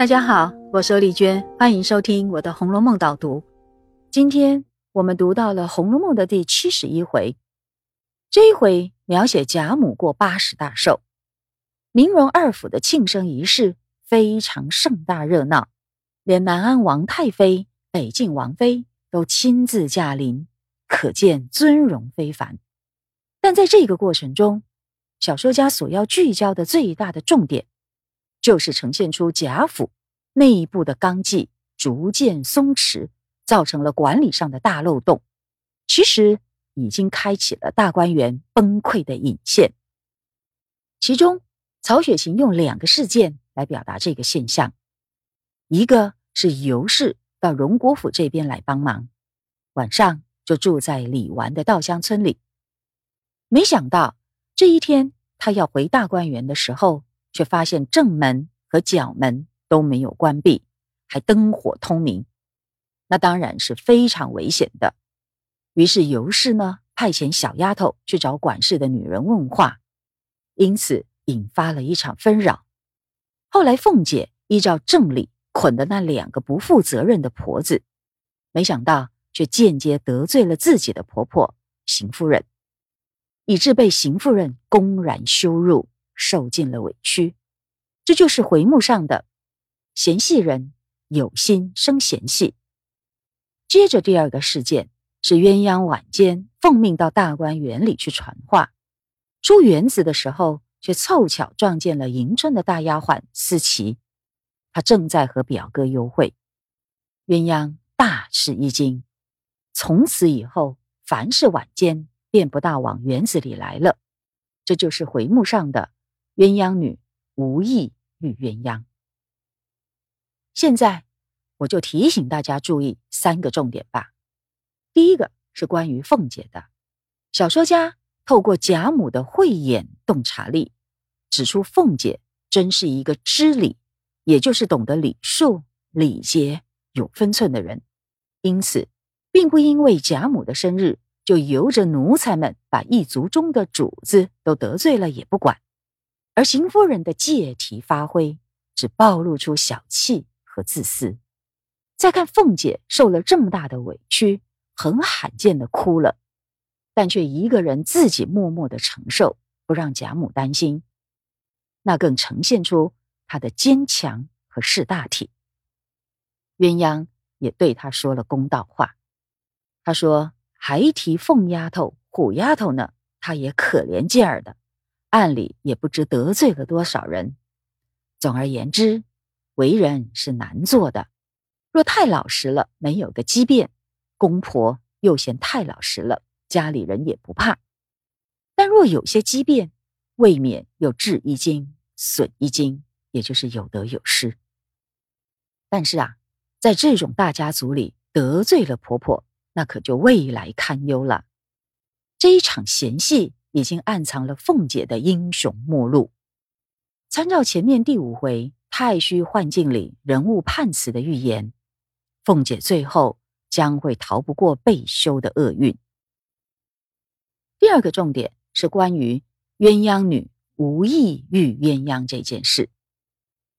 大家好，我是丽娟，欢迎收听我的《红楼梦》导读。今天我们读到了《红楼梦》的第七十一回，这一回描写贾母过八十大寿，宁荣二府的庆生仪式非常盛大热闹，连南安王太妃、北静王妃都亲自驾临，可见尊荣非凡。但在这个过程中，小说家所要聚焦的最大的重点。就是呈现出贾府内部的纲纪逐渐松弛，造成了管理上的大漏洞，其实已经开启了大观园崩溃的引线。其中，曹雪芹用两个事件来表达这个现象：一个是尤氏到荣国府这边来帮忙，晚上就住在李纨的稻香村里。没想到这一天他要回大观园的时候。却发现正门和角门都没有关闭，还灯火通明，那当然是非常危险的。于是尤氏呢派遣小丫头去找管事的女人问话，因此引发了一场纷扰。后来凤姐依照正理捆的那两个不负责任的婆子，没想到却间接得罪了自己的婆婆邢夫人，以致被邢夫人公然羞辱。受尽了委屈，这就是回目上的嫌隙人有心生嫌隙。接着第二个事件是鸳鸯晚间奉命到大观园里去传话，出园子的时候却凑巧撞见了迎春的大丫鬟思琪，她正在和表哥幽会。鸳鸯大吃一惊，从此以后凡是晚间便不大往园子里来了。这就是回目上的。鸳鸯女无意遇鸳鸯。现在我就提醒大家注意三个重点吧。第一个是关于凤姐的，小说家透过贾母的慧眼洞察力，指出凤姐真是一个知礼，也就是懂得礼数、礼节、有分寸的人。因此，并不因为贾母的生日，就由着奴才们把一族中的主子都得罪了也不管。而邢夫人的借题发挥，只暴露出小气和自私。再看凤姐受了这么大的委屈，很罕见的哭了，但却一个人自己默默的承受，不让贾母担心，那更呈现出她的坚强和识大体。鸳鸯也对她说了公道话，她说：“还提凤丫头、虎丫头呢，她也可怜劲儿的。”暗里也不知得罪了多少人。总而言之，为人是难做的。若太老实了，没有个机变，公婆又嫌太老实了，家里人也不怕。但若有些机变，未免又智一惊，损一惊，也就是有得有失。但是啊，在这种大家族里得罪了婆婆，那可就未来堪忧了。这一场嫌隙。已经暗藏了凤姐的英雄末路。参照前面第五回太虚幻境里人物判词的预言，凤姐最后将会逃不过被休的厄运。第二个重点是关于鸳鸯女无意遇鸳鸯这件事。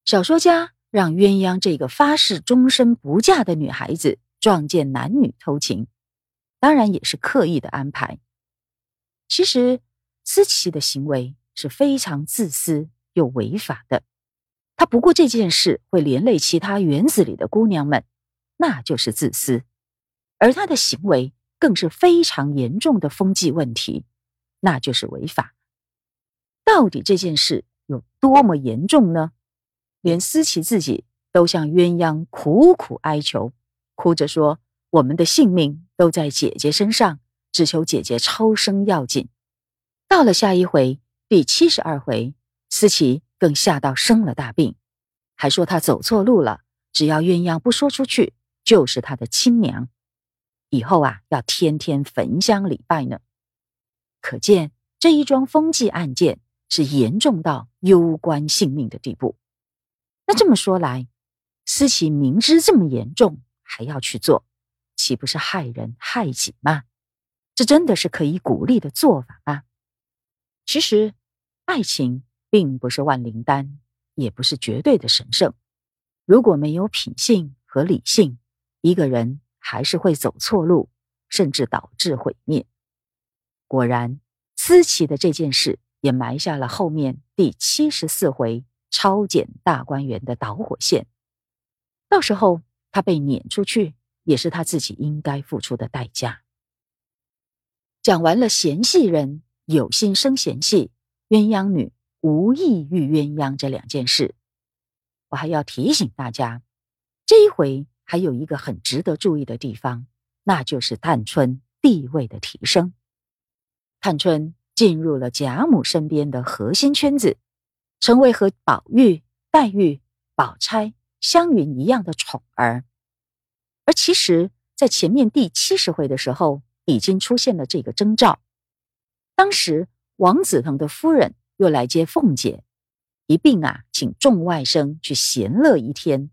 小说家让鸳鸯这个发誓终身不嫁的女孩子撞见男女偷情，当然也是刻意的安排。其实，思琪的行为是非常自私又违法的。他不过这件事会连累其他园子里的姑娘们，那就是自私；而他的行为更是非常严重的风纪问题，那就是违法。到底这件事有多么严重呢？连思琪自己都向鸳鸯苦苦哀求，哭着说：“我们的性命都在姐姐身上。”只求姐姐超生要紧。到了下一回第七十二回，思琪更吓到生了大病，还说她走错路了，只要鸳鸯不说出去，就是她的亲娘。以后啊，要天天焚香礼拜呢。可见这一桩风纪案件是严重到攸关性命的地步。那这么说来，思琪明知这么严重还要去做，岂不是害人害己吗？这真的是可以鼓励的做法吗？其实，爱情并不是万灵丹，也不是绝对的神圣。如果没有品性和理性，一个人还是会走错路，甚至导致毁灭。果然，思琪的这件事也埋下了后面第七十四回超检大观园的导火线。到时候他被撵出去，也是他自己应该付出的代价。讲完了嫌隙人有心生嫌隙，鸳鸯女无意遇鸳鸯这两件事。我还要提醒大家，这一回还有一个很值得注意的地方，那就是探春地位的提升。探春进入了贾母身边的核心圈子，成为和宝玉、黛玉、宝钗、湘云一样的宠儿。而其实，在前面第七十回的时候，已经出现了这个征兆。当时王子腾的夫人又来接凤姐。一并啊，请众外甥去闲乐一天。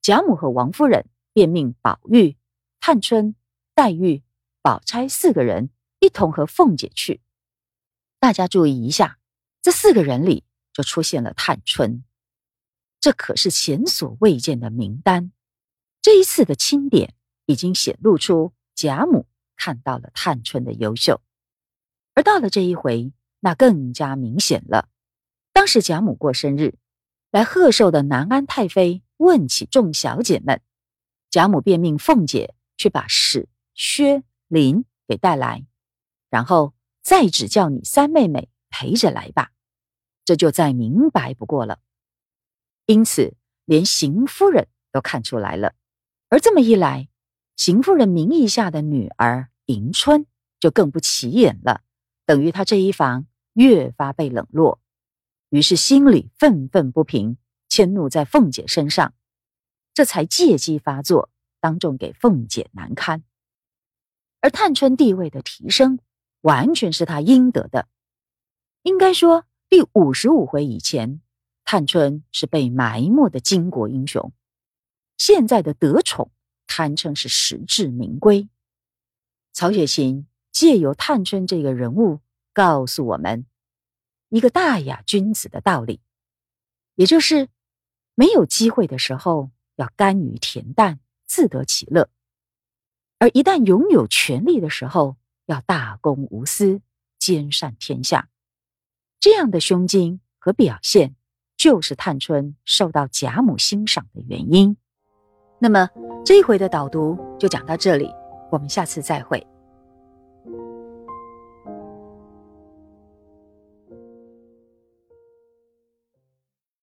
贾母和王夫人便命宝玉、探春、黛玉、宝钗四个人一同和凤姐去。大家注意一下，这四个人里就出现了探春，这可是前所未见的名单。这一次的清点已经显露出贾母看到了探春的优秀，而到了这一回，那更加明显了。当时贾母过生日，来贺寿的南安太妃问起众小姐们，贾母便命凤姐去把史、薛、林给带来，然后再只叫你三妹妹陪着来吧，这就再明白不过了。因此，连邢夫人都看出来了，而这么一来，邢夫人名义下的女儿迎春就更不起眼了，等于她这一房越发被冷落。于是心里愤愤不平，迁怒在凤姐身上，这才借机发作，当众给凤姐难堪。而探春地位的提升，完全是她应得的。应该说，第五十五回以前，探春是被埋没的巾帼英雄，现在的得宠，堪称是实至名归。曹雪芹借由探春这个人物，告诉我们。一个大雅君子的道理，也就是没有机会的时候要甘于恬淡，自得其乐；而一旦拥有权力的时候，要大公无私，兼善天下。这样的胸襟和表现，就是探春受到贾母欣赏的原因。那么这一回的导读就讲到这里，我们下次再会。